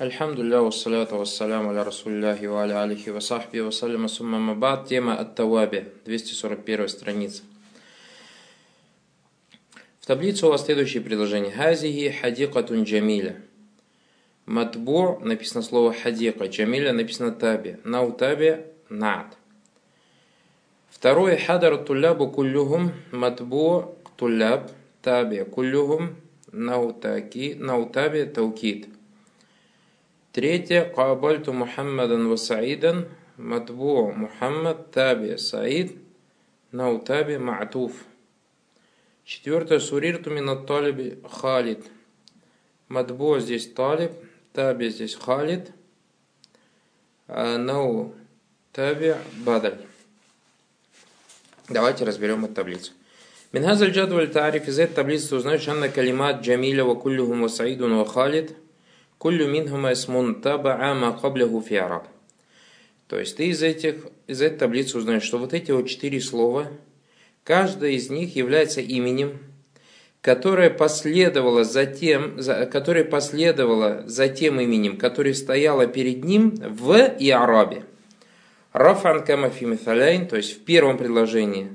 Альхамдулилля, вассаляту вассаляму аля расулляхи ва аля алихи ва сахби саляма сумма мабад. Тема Ат-Таваби, 241 страница. В таблице у вас следующие предложения. Хазихи хадикатун джамиля. Матбу написано слово хадика, джамиля написано таби. Нау таби над. Второе хадар тулябу кулюхум матбу туляб таби кулюхум наутаки наутаби таукид. Третье. Кабальту Мухаммадан ва Саидан. Матбу Мухаммад Таби Саид. Наутаби Ма'туф. Четвертое. Сурирту минат талиби Халид. Матбу здесь талиб. Таби здесь Халид. А нау таби Бадаль. Давайте разберем эту таблицу. Минхазаль джадваль тариф из этой таблицы узнаешь, что калимат Джамиля ва куллюхум ва Саидун ва Халид – Куллю минхума исмун табаа ма каблягу фи араб. То есть ты из, этих, из этой таблицы узнаешь, что вот эти вот четыре слова, каждое из них является именем, которое последовало за тем, за, которое последовало за тем именем, которое стояло перед ним в Иарабе. Рафан камафи миталяйн, то есть в первом предложении,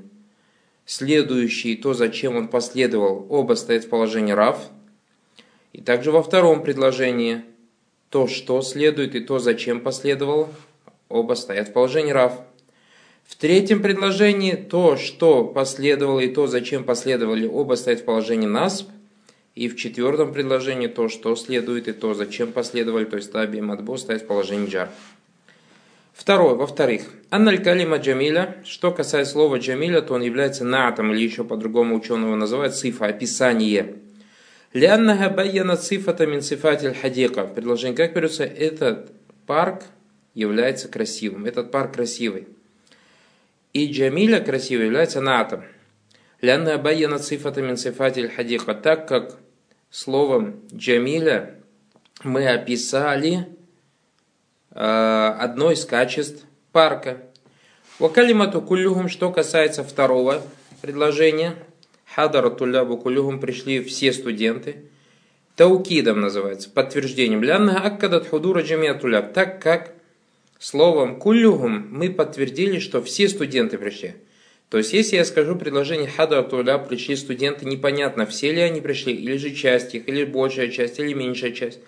следующий то, зачем он последовал, оба стоят в положении Раф – и также во втором предложении то, что следует, и то, зачем последовало, оба стоят в положении рав. В третьем предложении то, что последовало, и то, зачем последовали, оба стоят в положении насб. И в четвертом предложении то, что следует, и то, зачем последовали, то есть таби и мадбо, стоят в положении джар. Второе, во-вторых, анналь калима джамиля, что касается слова джамиля, то он является наатом, или еще по-другому ученого называют цифа, описание – Ляннага байяна цифата мин цифатель хадика. В предложении как берется, этот парк является красивым. Этот парк красивый. И Джамиля красивый является натом. Ляннага байяна цифата мин цифатель хадика. Так как словом Джамиля мы описали э, одно из качеств парка. Вакалимату кулюхум, что касается второго предложения – Хадара тулябу кулюхум пришли все студенты. Таукидом называется, подтверждением. Лянна аккадат худура джамия туляб. Так как словом кулюхум мы подтвердили, что все студенты пришли. То есть, если я скажу предложение хадара туляб, пришли студенты, непонятно, все ли они пришли, или же часть их, или большая часть, или меньшая часть.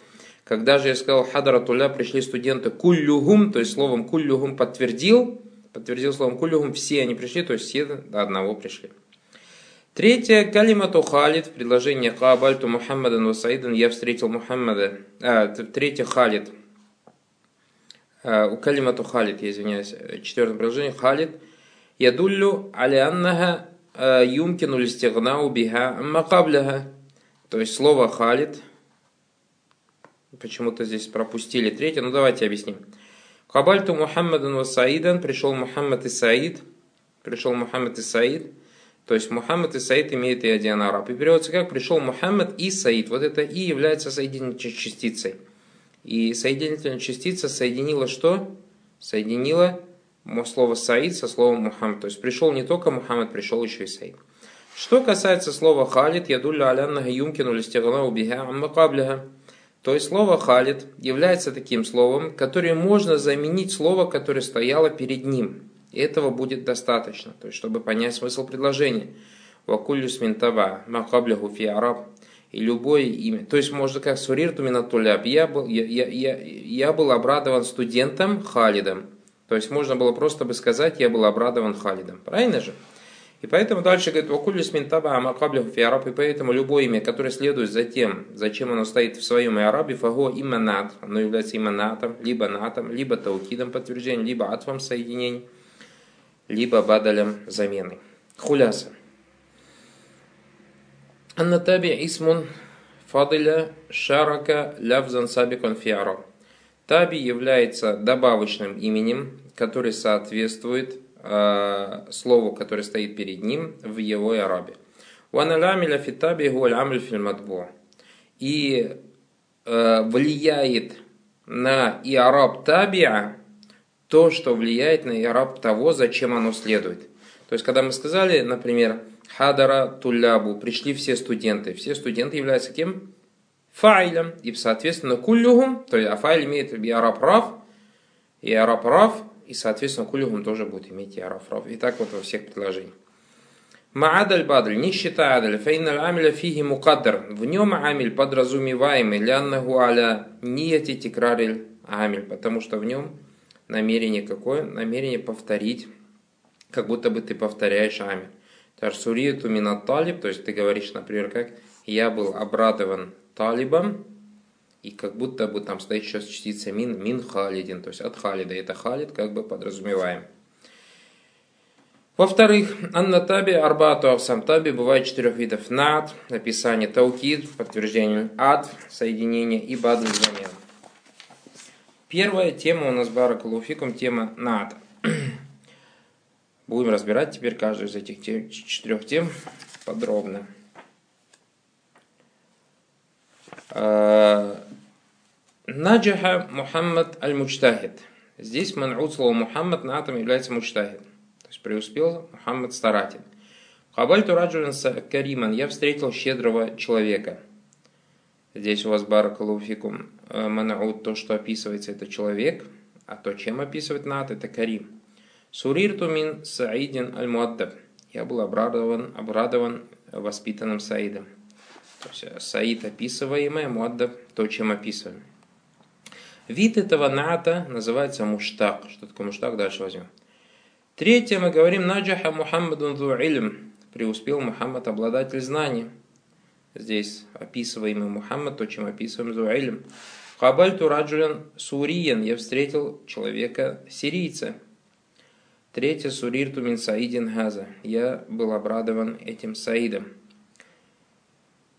Когда же я сказал хадара туля пришли студенты кулюхум, то есть словом кулюхум подтвердил, подтвердил словом кулюхум, все они пришли, то есть все до одного пришли. Третье, калимату халид, в предложении Каабальту Мухаммадан Васаидан, я встретил Мухаммада. А, третье, халид. А, у калимату халид, я извиняюсь, четвертое предложение, халид. Ядуллю алианнаха а, юмкину листигнау биха макабляха. То есть слово халид. Почему-то здесь пропустили третье, ну давайте объясним. Кабальту Мухаммадан Васаидан, пришел Мухаммад и Саид. Пришел Мухаммад и Саид. То есть Мухаммад и Саид имеют и один араб. И переводится как пришел Мухаммад и Саид. Вот это и является соединительной частицей. И соединительная частица соединила что? Соединила слово Саид со словом Мухаммад. То есть пришел не только Мухаммад, пришел еще и Саид. Что касается слова халид, ядулля аляннага юмкину листиганау биха аммакабляха. То есть слово халид является таким словом, которое можно заменить слово, которое стояло перед ним. И этого будет достаточно, то есть, чтобы понять смысл предложения. Вакулюс минтаба, макабляху фи араб. И любое имя. То есть, можно как сурирту минатуляб. Я был, я, я, я, я был обрадован студентом Халидом. То есть, можно было просто бы сказать, я был обрадован Халидом. Правильно же? И поэтому дальше говорит, вакулюс минтаба, амакабляху фи араб. И поэтому любое имя, которое следует за тем, зачем оно стоит в своем арабе, фаго иманат. Оно является иманатом, либо натом, либо таукидом подтверждением, либо атвом соединением либо бадалем замены. Хуляса. Анна таби исмун фадиля шарака лявзан сабикон фиаро. Таби является добавочным именем, который соответствует э, слову, которое стоит перед ним в его арабе. И э, влияет на и араб табиа то, что влияет на ираб того, зачем оно следует. То есть, когда мы сказали, например, хадара тулябу, пришли все студенты. Все студенты являются кем? файлем, и, соответственно, кулюхум, то есть афайль имеет и араб и араб и, соответственно, кулюхум тоже будет иметь и араб И так вот во всех предложениях. Маадаль бадль, не считая адаль, фейналь амиля фиги мукаддар. В нем амиль подразумеваемый, ляннаху аля нияти тикрариль амиль, потому что в нем намерение какое? Намерение повторить, как будто бы ты повторяешь амиль. Тарсуриету минат талиб, то есть ты говоришь, например, как я был обрадован талибом, и как будто бы там стоит сейчас частица мин, мин халидин, то есть от халида. Это халид как бы подразумеваем. Во-вторых, анна таби арбату авсам таби бывает четырех видов. Над, написание таукид, подтверждение ад, соединение и бадль замен. Первая тема у нас баракалуфикум, тема над. Будем разбирать теперь каждую из этих тем, четырех тем подробно. А, Наджаха Мухаммад аль-Мучтахид. Здесь منعوت слово Мухаммад نعت ом является مجتهد. То есть преуспел Мухаммад старатель. قابلت رجلا كريما. Я встретил щедрого человека. Здесь у вас بارك الله فيكم э, منعوت, то, что описывается, это человек, а то, чем описывает نعت, это كريم. سررت من سعيد المؤدب. Я был обрадован, обрадован воспитанным Саидом. То есть э, Саид описываемый, مؤدب то, чем описываем. Вид этого ната называется муштак. Что такое муштак? Дальше возьмем. Третье мы говорим наджаха Мухаммадун ду илм. Преуспел Мухаммад, обладатель знаний здесь описываемый Мухаммад, то, чем описываем Зуайлем. Хабаль Тураджулян Суриян, я встретил человека сирийца. Третье Сурирту мин Саидин Газа, я был обрадован этим Саидом.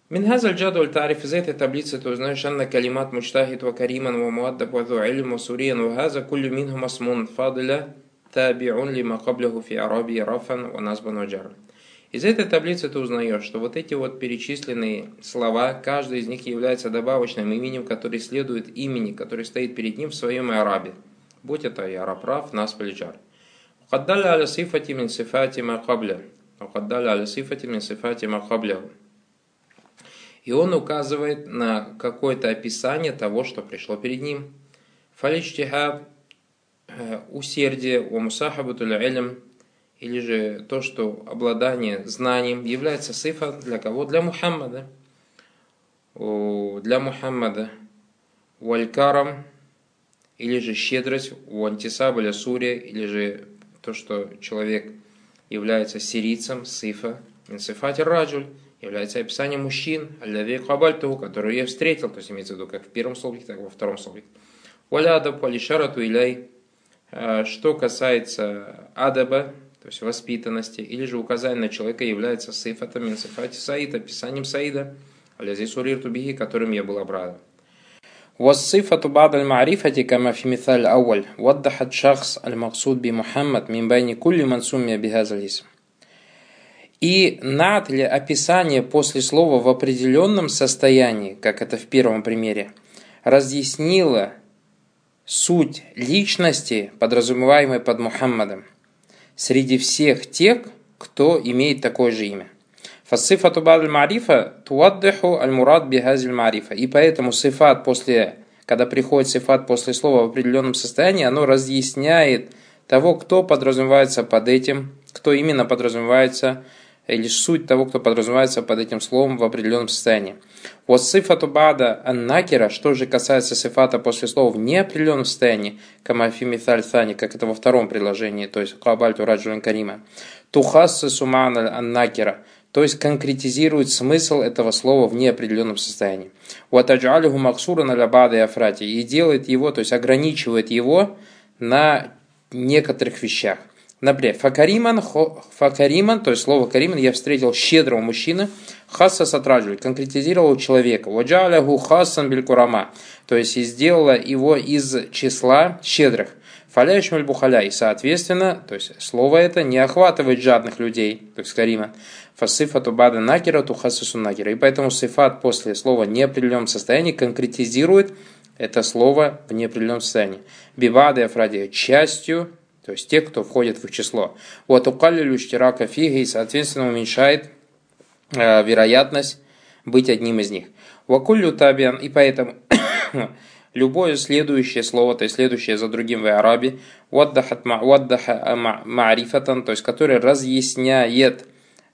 Минхаз аль-джаду аль-тариф из этой таблицы ты узнаешь анна калимат мучтахид ва кариман ва муаддаб ва зуайлем ва суриян ва газа куллю минху масмун фадля табиун ли кабляху фи арабии рафан ва назбан ва джарль. Из этой таблицы ты узнаешь, что вот эти вот перечисленные слова, каждый из них является добавочным именем, который следует имени, который стоит перед ним в своем арабе. Будь это и араб, насп или джар. وقد دل على صفة من صفات ما قبله وقد دل على صفة من صفات ما قبله и он указывает на какое-то описание того, что пришло перед ним. Фаличтихаб э, усердие, у мусахабатуль илм, или же то, что обладание знанием является сифа для кого? Для Мухаммада. Для Мухаммада. Валькарам, или же щедрость, у антисабаля суре, или же то, что человек является сирийцем, сифа, минсифати раджуль, является описанием мужчин, аллави кабальту, которую я встретил, то есть имеется в виду как в первом слове, так и во втором слове. Валяда полишарату иляй, а, что касается адаба, то есть воспитанности, или же указание на человека является сифатом мин сифати саида, описанием саида, алязи сурирту бихи, которым я был обрадован. والصفة بعد المعرفة كما في مثال الأول وضح الشخص المقصود بمحمد من بين كل من سمي بهذا الاسم и над или описание после слова в определенном состоянии, как это в первом примере, разъяснило суть личности, подразумеваемой под Мухаммадом, среди всех тех, кто имеет такое же имя. Фасифату бад марифа туаддиху аль мурад бихазиль марифа. И поэтому сифат после, когда приходит сифат после слова в определенном состоянии, оно разъясняет того, кто подразумевается под этим, кто именно подразумевается или суть того, кто подразумевается под этим словом в определенном состоянии. Вот сифату бада аннакера, что же касается сифата после слова в неопределенном состоянии, камафи миталь сани, как это во втором предложении, то есть кабальту раджулин карима, тухассы суман аннакера, то есть конкретизирует смысл этого слова в неопределенном состоянии. Ватаджалиху максура на лабада и афрати, и делает его, то есть ограничивает его на некоторых вещах. Например, факариман, факариман, то есть слово кариман, я встретил щедрого мужчины, хасса сатраджуль, конкретизировал человека, ваджаляху хасан белькурама, то есть и сделала его из числа щедрых. Фаляешь бухаля, и соответственно, то есть слово это не охватывает жадных людей, то есть карима. Фасифату бада накера тухасусу накера. И поэтому сифат после слова неопределенном состоянии конкретизирует это слово в неопределенном состоянии. Бивады афрадия частью то есть те, кто входит в их число. Вот укаллилю штирака фиги, соответственно, уменьшает э, вероятность быть одним из них. Вакулю табиан, и поэтому любое следующее слово, то есть следующее за другим в арабе, ваддаха маарифатан, то есть которое разъясняет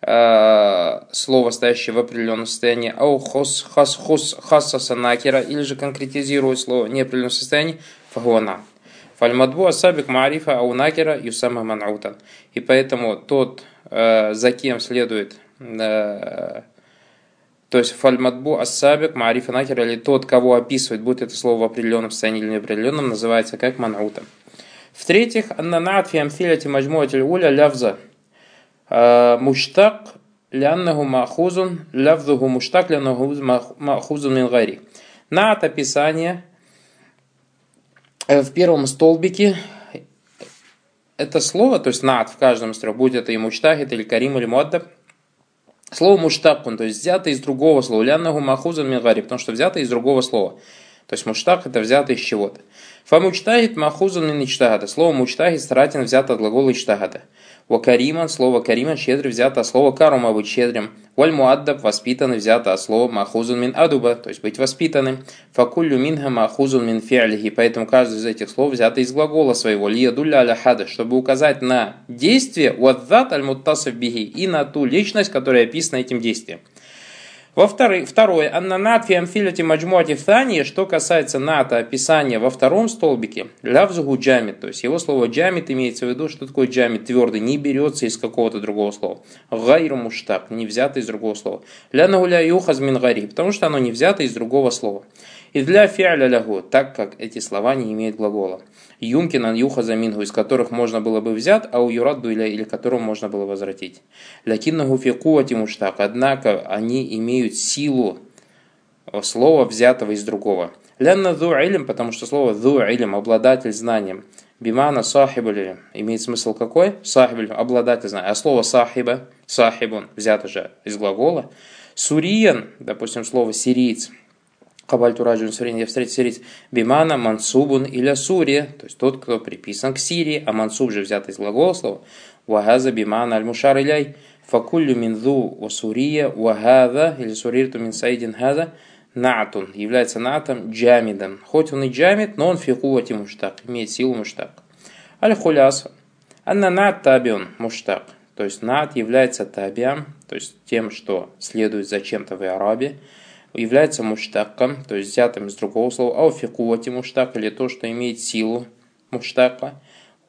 э, слово, стоящее в определенном состоянии, ау хос хас хос хасаса или же конкретизирует слово неопределенном состоянии, фагуана. Фальмадбу асабик маарифа ау накера юсама манаутан. И поэтому тот, э, за кем следует э, то есть фальмадбу ассабик, маарифа накер, или тот, кого описывает, будет это слово в определенном состоянии или неопределенном, называется как манаута. В-третьих, аннанат фи амфиляти маджмуатиль уля лявза э, муштак ляннаху махузун, лявзуху муштак ляннаху مأخوذ من غيره. نعت описание в первом столбике это слово, то есть نعت в каждом из трех, будь это и مجتهد, или كريم, или مؤدب, Слово مشتق, то есть взято из другого слова. لأنه مأخوذ من غيره, потому что взято из другого слова. То есть مشتق это взято из чего-то. فمجتهد مأخوذ من اجتهد. Слово مجتهد старательно взято от глагола اجتهد. وكريم, слово كريم, щедрый взято от слова كرم, быть щедрым. والمؤدب, воспитанный, взято от слова مأخوذ من أدب, то есть быть воспитанным. Факуллю минха махузун мин фиалихи, поэтому каждый из этих слов взято из глагола своего. Лиядулля аля хада, чтобы указать на действие, уаддат аль муттасов бихи, и на ту личность, которая описана этим действием. Во-вторых, второе, аннанат фи амфиляти маджмуати в что касается ната описания во втором столбике, лявзугу джамит, то есть его слово джамит имеется в виду, что такое джамит, твердый, не берется из какого-то другого слова. Гайру муштак, не взято из другого слова. Ля нагуля юхаз мин гари, потому что оно не взято из другого слова. И для фиаля лягу, так как эти слова не имеют глагола. Юмкина юха замингу, из которых можно было бы взять, а у юрадду или, или которому можно было возвратить. Лякиннаху фикуати муштак, однако они имеют силу слова, взятого из другого. Лянна ду илм, потому что слово ду илм, обладатель знанием. Бимана сахибуль имеет смысл какой? Сахибуль, обладатель знанием. А слово сахиба, сахибун, взято же из глагола. Суриян, допустим, слово сириец – Кабальту раджун сурин, сирийц. Бимана мансубун или сурия, то есть тот, кто приписан к Сирии, а мансуб же взят из глагола слова. Вагаза бимана аль-мушар иляй. Факуллю минзу васурия вагаза или сурирту мин саидин хаза натун является натом джамидом. Хоть он и джамид, но он фикувати муштак, имеет силу муштак. Аль-хуляса. Анна нат табион муштак. То есть нат является табиам, то есть тем, что следует за чем-то в арабе является муштаком, то есть взятым из другого слова, ауфикувати муштак, или то, что имеет силу муштака,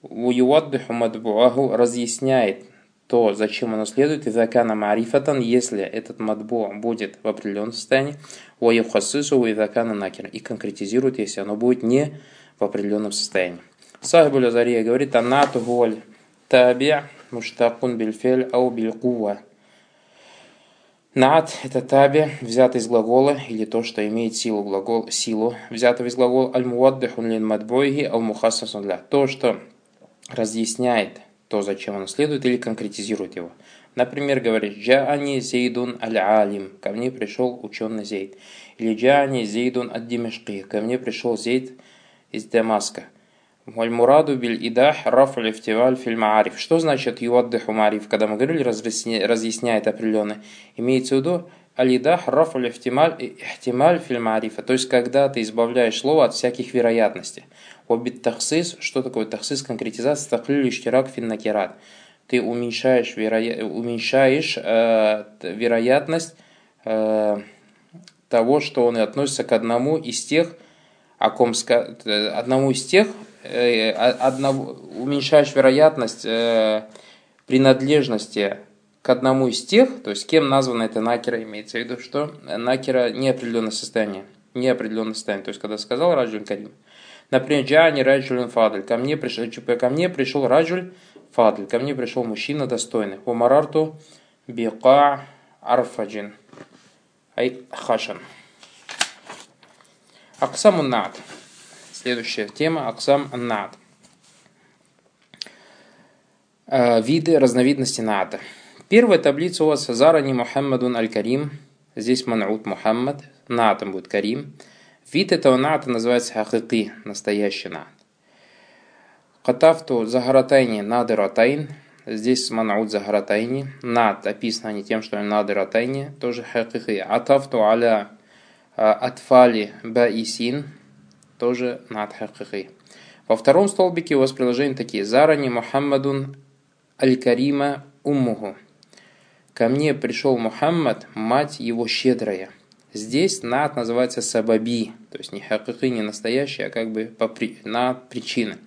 уюаддуху мадбуаху разъясняет то, зачем оно следует, и закана марифатан, если этот мадбу будет в определенном состоянии, уаюхасысу и закана накер, и конкретизирует, если оно будет не в определенном состоянии. Сахибуль Азария говорит, анату гуаль таби муштакун бильфель ау билькува. Над – это таби, взятый из глагола, или то, что имеет силу, глагол, силу, взятого из глагола аль-муаддихун лин мадбойги ал-мухассасун для. То, что разъясняет то, зачем оно следует, или конкретизирует его. Например, говорит «Джаани зейдун аль-алим» – «Ко мне пришел ученый Зейд». Или «Джаани зейдун ад-димешки» – «Ко мне пришел Зейд из Дамаска». Вальмураду биль идах рафуль ифтиваль фильм ариф. Что значит юаддиху мариф? Когда мы говорили, разъясняет определенно. Имеется в виду алидах рафуль ихтималь фильм арифа. То есть, когда ты избавляешь слово от всяких вероятностей. Обид тахсис. Что такое тахсис? Конкретизация. Тахлиль иштирак фин накират. Ты уменьшаешь, вероя... уменьшаешь э, вероятность э, того, что он относится к одному из тех, о ком, одному из тех, одного, уменьшаешь вероятность э, принадлежности к одному из тех, то есть кем названа эта накера, имеется в виду, что накера неопределенное состояние, неопределенное состояние, то есть когда сказал Раджуль Карим, например, Джани Раджулин Фадль, ко мне пришел, ко мне пришел Раджуль Фадль, ко мне пришел мужчина достойный, Умарарту Бика Арфаджин, ай Хашан. Аксамун Над. Следующая тема Аксам Над. Э, виды, разновидности ната. Первая таблица у вас Зарани Мухаммадун Аль-Карим. Здесь Ман'ут Мухаммад. Натом будет Карим. Вид этого ната называется хахики, настоящий нат. Катафту Загаратайни Надыратайн. Здесь Ман'ут Загаратайни. Нат описано не тем, что Надыратайни, тоже хахики. Атафту Аля Атфали баисин тоже над хакики. Во втором столбике у вас приложения такие. Зарани Мухаммадун аль-Карима уммуху. Ко мне пришел Мухаммад, мать его щедрая. Здесь над называется сабаби, то есть не хакики, не настоящий, а как бы по при, на причины.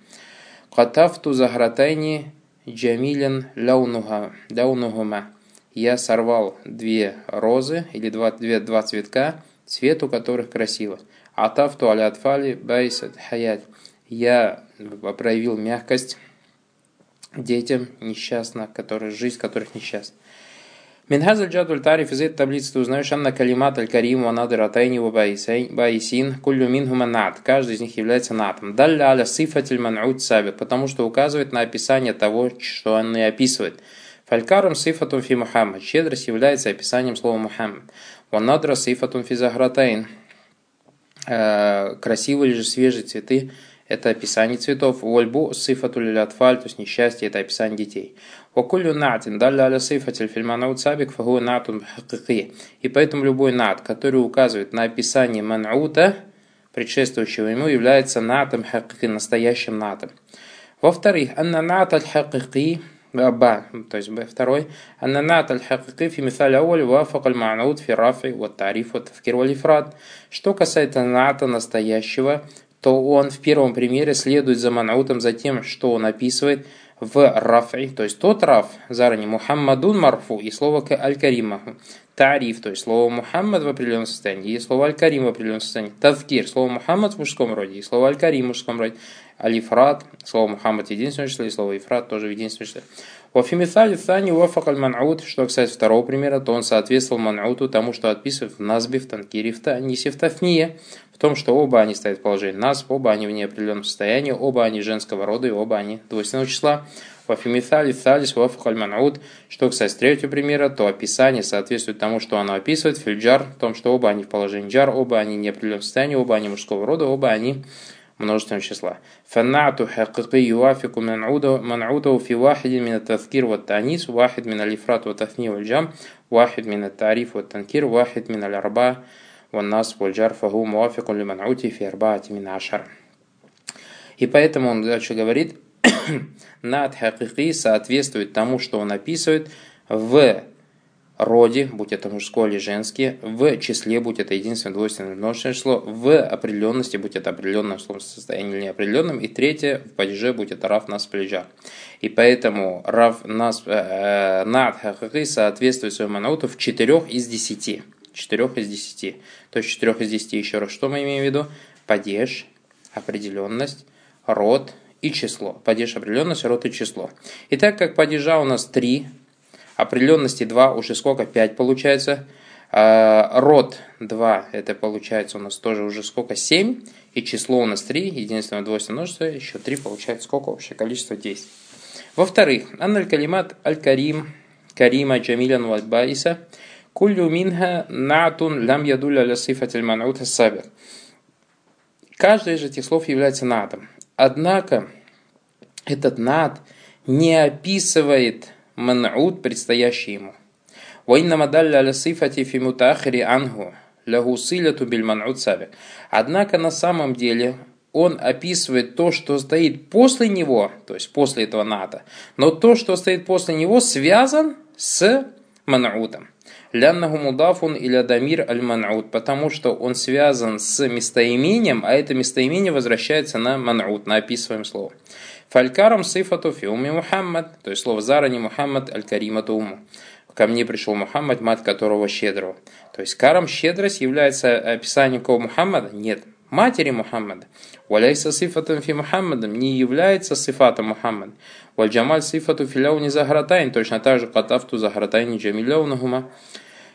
Катафту загратайни джамилен ляунухума. Я сорвал две розы или два, две, два цветка, цвет у которых красиво. Атафту аля атфали байсат хаят. Я проявил мягкость детям несчастных, которые, жизнь которых несчастна. Минхазаль джадуль тариф из этой таблицы ты узнаешь анна калимат аль карим ва надыр атайни ва баисин куллю минхума над. Каждый из них является натом. Далля аля сифатель ман'уд сабит, потому что указывает на описание того, что он и описывает. Фалькарам сифатун фи Мухаммад. Щедрость является описанием слова Мухаммад. Ва надра сифатун фи захратайн. Э, красивые же свежие цветы это описание цветов. Вольбу сифату лилятфаль, то есть несчастье, это описание детей. Вакулю натин далля аля сифатель фильманаут сабик фагу натун. И поэтому любой нат, который указывает на описание манаута, предшествующего ему, является натом хакики, настоящим натом. Во-вторых, анна нат аль ба, то есть б, второй, анна нат аль хакики фи мисаль ауль вафак аль ма'наут фи рафи вот тариф вот тавкир валь Что касается ната настоящего, то он в первом примере следует за манаутом за тем, что он описывает в рафи, то есть тот раф, заранее Мухаммадун марфу и слово к аль-каримаху. Тариф, то есть слово Мухаммад в определенном состоянии, и слово Аль-Карим в определенном состоянии. Тавкир, слово Мухаммад в мужском роде, и слово Аль-Карим в мужском роде. Алифрат, слово Мухаммад в единственном числе, и слово Ифрат тоже в единственном числе. Вафимисали Thани Вафак Аль-Ман'ут, что, кстати, второго примера, то он соответствовал Ман'уту тому, что отписывает в Назбе, в Танкире, в Танисе, в Тафния, в том, что оба они стоят в положении нас, оба они в неопределенном состоянии, оба они женского рода и оба они двойственного числа. Вафимисали Thалис Вафак Аль-Ман'ут, что, кстати, третьего примера, то описание соответствует тому, что оно описывает, фильджар, в том, что оба они в положении джар, оба они неопределенном состоянии, оба они мужского рода, оба они множественного числа. فالنعت حقيقي يوافق منعوده, منعوده في واحد من التذكير والتأنيس واحد من الإفراد والتثنية والجمع واحد من التعريف والتنكير واحد من الأربعة والنصب والجر فهو موافق لمنعوته في أربعة من عشر И поэтому он дальше говорит, над хакики соответствует тому, что он описывает в роде, будь это мужское или женское, в числе, будь это единственное, двойственное, множественное число, в определенности, будь это определенном словом состоянии или неопределенном, и третье, в падеже, будь это рав нас плеча. И поэтому рав нас э, э над хахахи соответствует своему анауту в четырех из десяти. Четырех из десяти. То есть четырех из десяти, еще раз, что мы имеем в виду? Падеж, определенность, род и число. Падеж, определенность, род и число. И так как падежа у нас три, Определенности 2 уже сколько? 5 получается. А, род 2, это получается у нас тоже уже сколько? 7. И число у нас 3, единственное двойственное множество, еще 3 получается сколько? Общее количество 10. Во-вторых, анналь калимат аль-карим, карима джамилян вальбаиса, куллю минха натун лям ядуля ля сифат аль сабир. Каждый из этих слов является натом. Однако этот над не описывает ман'уд, предстоящий ему. وإنما دل على صفة في متأخر عنه له صلة بالمنعود سابق. Однако на самом деле он описывает то, что стоит после него, то есть после этого ната, но то, что стоит после него, связан с ман'утом. Ляннаху мудафун или дамир аль ман'ут, потому что он связан с местоимением, а это местоимение возвращается на ман'ут, на описываемое слово. Фалькарам сифату фиуми Мухаммад, то есть слово зарани Мухаммад аль-Каримату уму. Ко мне пришел Мухаммад, мать которого щедрого. То есть карам щедрость является описанием кого Мухаммада? Нет, матери Мухаммада. Валяйса сифатом фи Мухаммадом не является сифатом Мухаммада. Вальджамаль сифату филяуни загратайн, точно так же катафту загратайни джамиляунахума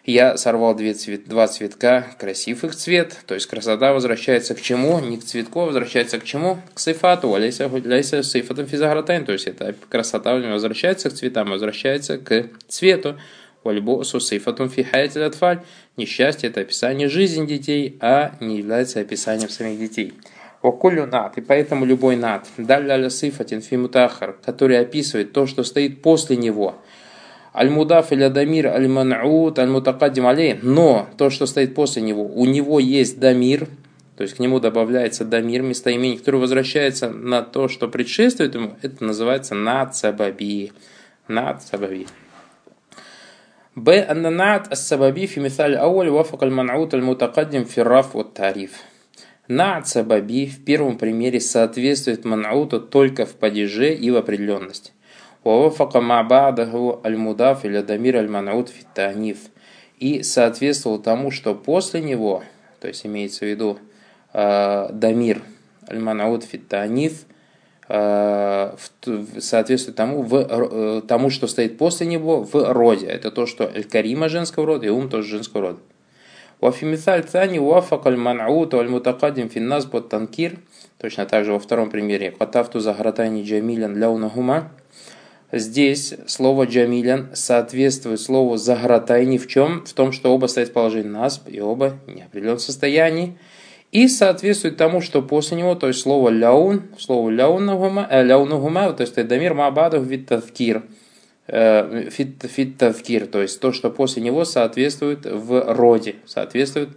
я сорвал две цвет, два цветка, красив их цвет, то есть красота возвращается к чему? Не к цветку, а возвращается к чему? К сейфату, аляйся сейфатом физагратайн, то есть эта красота возвращается к цветам, возвращается к цвету. Вальбосу сейфатум фихаятель атфаль. Несчастье – это описание жизни детей, а не является описанием самих детей. Окулю над, и поэтому любой над, далля сифатин фимутахар, который описывает то, что стоит после него – Аль-Мудаф или Дамир, Аль-Ман'ут, Аль-Мутакаддим Алей. Но то, что стоит после него, у него есть Дамир, то есть к нему добавляется дамир, местоимение, которое возвращается на то, что предшествует ему, это называется нацабаби. Нацабаби. Б. Аннанат ас-сабаби фи мисаль ауаль вафак аль-ман'ут аль-мутакаддим фи раф вот тариф. Наад сабаби в первом примере соответствует ман'уту только в падеже и в определенности. Вафака мабадаху аль-мудаф или дамир аль-ман'ут фи таниф. И соответствовал тому, что после него, то есть имеется в виду Э, дамир аль-манауд фиттаниф соответствует тому, в, э, тому, что стоит после него в роде. Это то, что аль-карима женского рода и ум тоже женского рода. Вафимисаль цани уафак аль-ман'ут аль-мутакадим финназ под танкир. Точно так же во втором примере. Катафту загратайни джамилян ляунахума. Здесь слово джамилян соответствует слову загратайни в чем? В том, что оба стоят в положении насб и оба в неопределенном состоянии и соответствует тому, что после него, то есть слово ляун, слово ляунагума, э, то есть дамир мабаду вид тавкир, э, фит тавкир, то есть то, что после него соответствует в роде, соответствует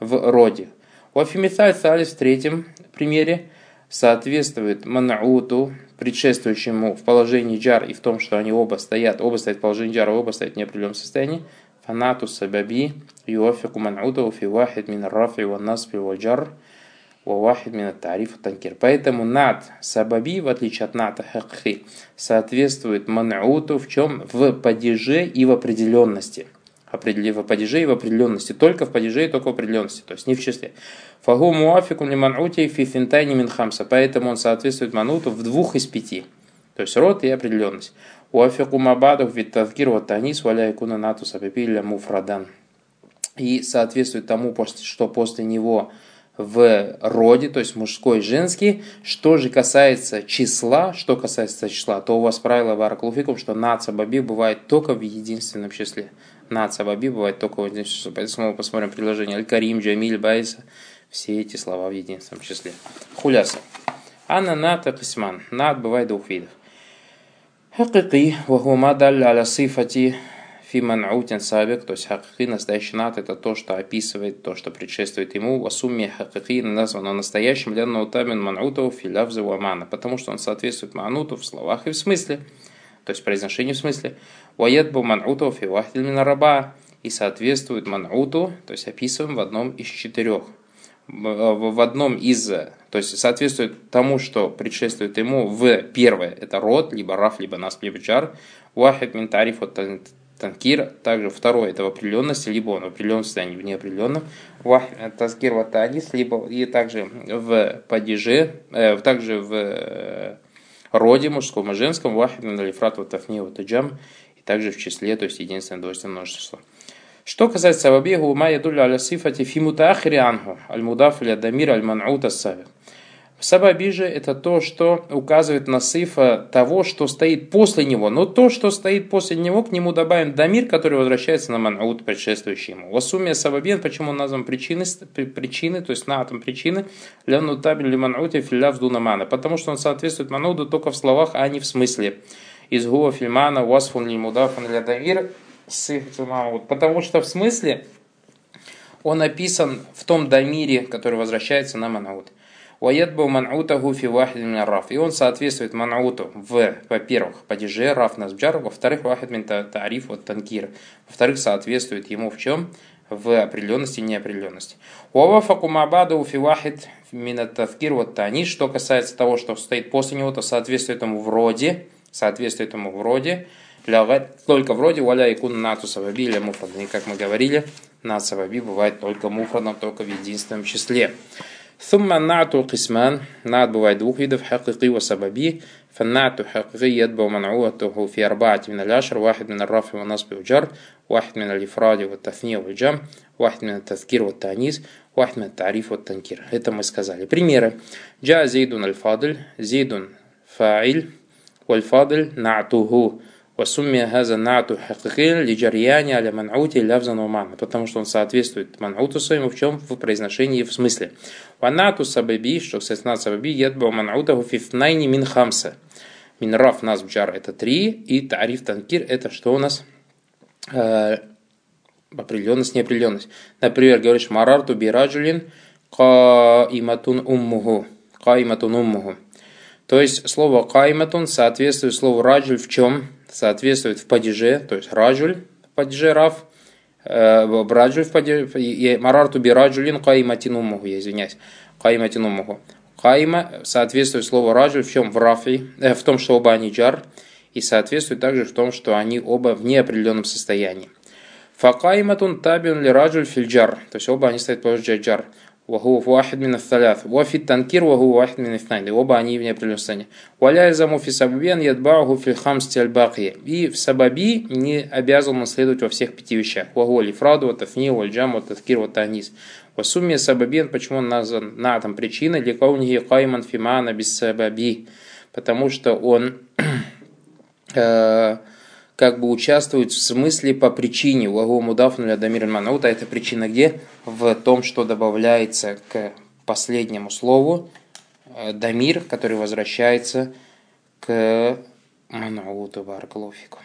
в роде. У Афимиталь Салис в третьем примере соответствует манауту, предшествующему в положении джар и в том, что они оба стоят, оба стоят в положении джара, оба стоят в неопределенном состоянии, فنعت السببي يوافق منعوته في واحد من الرفع والنصب والجر وواحد من التعريف والتنكير. Поэтому над сабаби, в отличие от ната хакхи, соответствует ман'уту в чем? В падеже и в определенности. В падеже и в определенности. Только в падеже и только в определенности. То есть не в числе. Фагу муафику ли ман'ути фи финтайни мин хамса. Поэтому он соответствует мануту в двух из пяти. То есть род и определенность. Уафику мабадух вид тавкир вот танис валя икуна нату сабипилля муфрадан. И соответствует тому, что после него в роде, то есть мужской и женский. Что же касается числа, что касается числа, то у вас правило вараклуфикум, что наца баби бывает только в единственном числе. Наца баби бывает только в единственном числе. Поэтому мы посмотрим предложение Аль-Карим, Джамиль, Байса. Все эти слова в единственном числе. Хуляса. Анна ната кисман. Над бывает двух видов. Хакики, вахума даль аля сифати фи ман'утин сабик, то есть хакики, настоящий нат, это то, что описывает то, что предшествует ему. Васумми хакики названо настоящим для наутамин ман'утов фи лавзы вамана, потому что он соответствует мануту в словах и в смысле, то есть произношению в смысле. Ваядбу ман'утов фи вахдиль раба, и соответствует ман'уту, то есть описываем в одном из четырех в одном из, то есть соответствует тому, что предшествует ему в первое, это род, либо раф, либо нас, либо джар, вахид мин тариф танкир, также второе, это в определенности, либо он в определенном состоянии, в неопределенном, вахид таскир вот танис, либо и также в падеже, э, также в э, роде мужском и женском, вахид мин алифрат вот тафни вот джам, и также в числе, то есть единственное двойственное множество. Что касается сабабиху, ма ядулю аля сифати фи мутаахри анху, аль мудаф дамир аль ман'ут ассаби. Сабаби же это то, что указывает на сифа того, что стоит после него. Но то, что стоит после него, к нему добавим дамир, который возвращается на манаут, предшествующий ему. Васумия сабабин, почему он назван причины, причины, то есть на атом причины, ляну табель манаути филляв мана, потому что он соответствует манауду только в словах, а не в смысле. Из гуа фильмана васфун ли мудафан или дамир, Потому что в смысле он описан в том дамире, который возвращается на манаут. Ваядбу ман'утаху фи вахид мин раф. И он соответствует манауту в, во-первых, падеже, раф насбджар, во-вторых, вахид мин тариф от танкир. Во-вторых, соответствует ему в чем? В определенности и неопределенности. Уавафаку мабаду фи вахид мин тавкир вот тани. Что касается того, что стоит после него, то соответствует ему в роде, соответствует ему в роде, только вроде валя и кун нату саваби или как мы говорили, на саваби бывает только муфрадом, только в единственном числе. ثم النعت قسمان نعت бывает двух видов حقيقي وسببي فالنعت حقيقي يتبع منعوته في أربعة من العشر واحد من الرفع والنصب والجر واحد من الإفراد والتثنية والجمع واحد من التذكير والتأنيث واحد من التعريف والتنكير это мы сказали примеры جاء زيد الفاضل زيد فاعل والفاضل نعته Васумми газа нату хакикин лиджарьяни аля ман'ути лявзан умана, потому что он соответствует ман'уту своему в чем? В произношении в смысле. Ванату сабаби, что, нат сабаби, едба ман'утаху фифнайни мин хамса. Мин раф нас бджар это три, и тариф танкир это что у нас? э, определенность, неопределенность. Например, говоришь марарту бираджулин каиматун уммуху. Каиматун уммуху. То есть слово кайматун соответствует слову раджуль в чем? Соответствует в падеже, то есть раджуль, падеже рав, э, раджуль в падеже, марарту би раджулин кайматин уммуху, я извиняюсь, кайматин уммуху. Кайма соответствует слову раджуль в чем? В рафи, э, в том, что оба они джар, и соответствует также в том, что они оба в неопределенном состоянии. Факайматун табин ли раджуль фильджар, то есть оба они стоят по джар. وهو في واحد من الثلاث وفي التنكير وهو واحد من اثنين оба они вне прелюстения ولا يلزم في سببه أن يتبعه في الخمسة الباقية и в сабаби не обязан он следовать во всех пяти вещах وهو الإفрاد والتثني والجمع والتذكير والتأنيس وسمي سببيا почему он назван на там причиной لكونه قائما في معنى بالسببي потому что он э, как бы участвует в смысле по причине. Лагу мудафну ля дамир Вот а эта причина где? В том, что добавляется к последнему слову э, дамир, который возвращается к манауту баракалуфику.